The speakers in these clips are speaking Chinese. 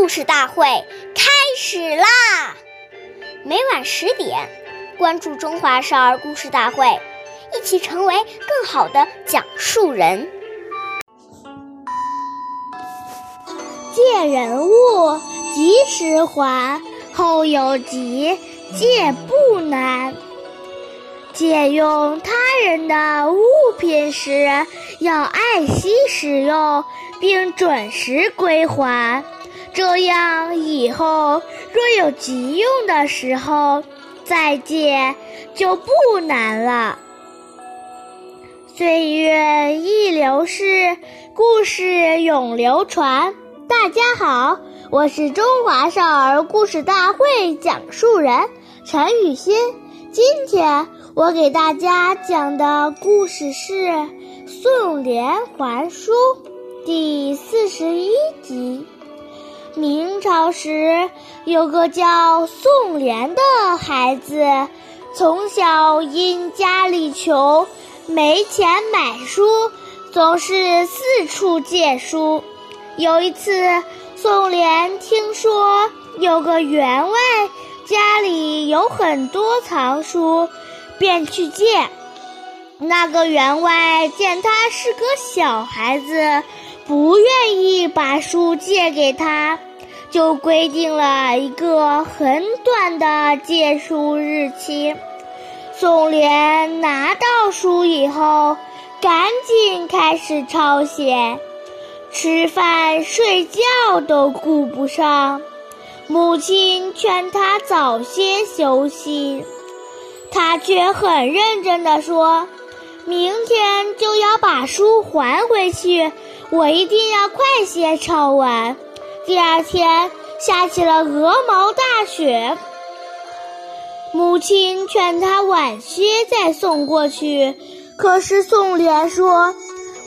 故事大会开始啦！每晚十点，关注《中华少儿故事大会》，一起成为更好的讲述人。借人物，及时还，后有急，借不难。借用他人的物品时，要爱惜使用，并准时归还。这样以后若有急用的时候再借就不难了。岁月易流逝，故事永流传。大家好，我是中华少儿故事大会讲述人陈雨欣。今天我给大家讲的故事是《宋濂还书》第四十一集。明朝时，有个叫宋濂的孩子，从小因家里穷，没钱买书，总是四处借书。有一次，宋濂听说有个员外家里有很多藏书，便去借。那个员外见他是个小孩子。不愿意把书借给他，就规定了一个很短的借书日期。宋濂拿到书以后，赶紧开始抄写，吃饭睡觉都顾不上。母亲劝他早些休息，他却很认真地说：“明天就要把书还回去。”我一定要快些抄完。第二天下起了鹅毛大雪，母亲劝他晚些再送过去，可是宋濂说：“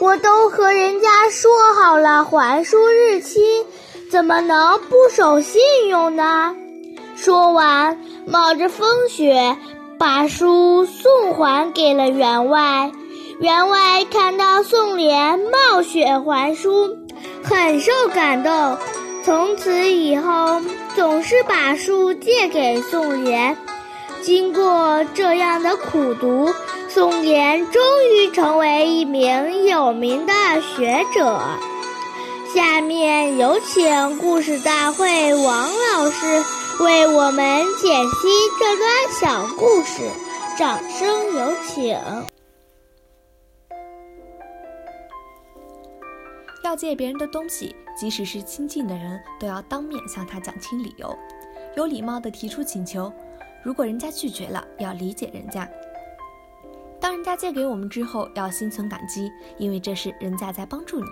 我都和人家说好了还书日期，怎么能不守信用呢？”说完，冒着风雪把书送还给了员外。员外看到宋濂冒雪还书，很受感动，从此以后总是把书借给宋濂。经过这样的苦读，宋濂终于成为一名有名的学者。下面有请故事大会王老师为我们解析这段小故事，掌声有请。要借别人的东西，即使是亲近的人，都要当面向他讲清理由，有礼貌地提出请求。如果人家拒绝了，要理解人家。当人家借给我们之后，要心存感激，因为这是人家在帮助你。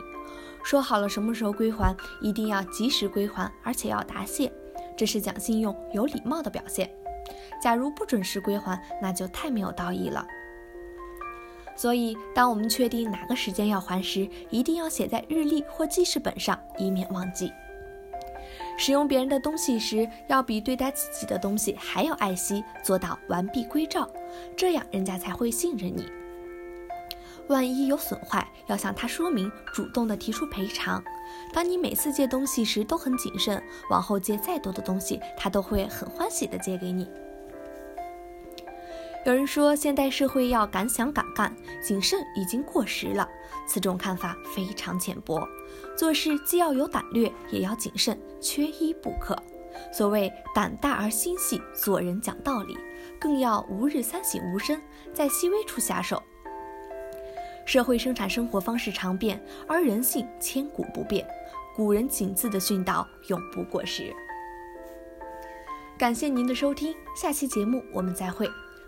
说好了什么时候归还，一定要及时归还，而且要答谢，这是讲信用、有礼貌的表现。假如不准时归还，那就太没有道义了。所以，当我们确定哪个时间要还时，一定要写在日历或记事本上，以免忘记。使用别人的东西时，要比对待自己的东西还要爱惜，做到完璧归赵，这样人家才会信任你。万一有损坏，要向他说明，主动的提出赔偿。当你每次借东西时都很谨慎，往后借再多的东西，他都会很欢喜的借给你。有人说，现代社会要敢想敢干，谨慎已经过时了。此种看法非常浅薄。做事既要有胆略，也要谨慎，缺一不可。所谓胆大而心细，做人讲道理，更要吾日三省吾身，在细微处下手。社会生产生活方式常变，而人性千古不变。古人谨字的训导永不过时。感谢您的收听，下期节目我们再会。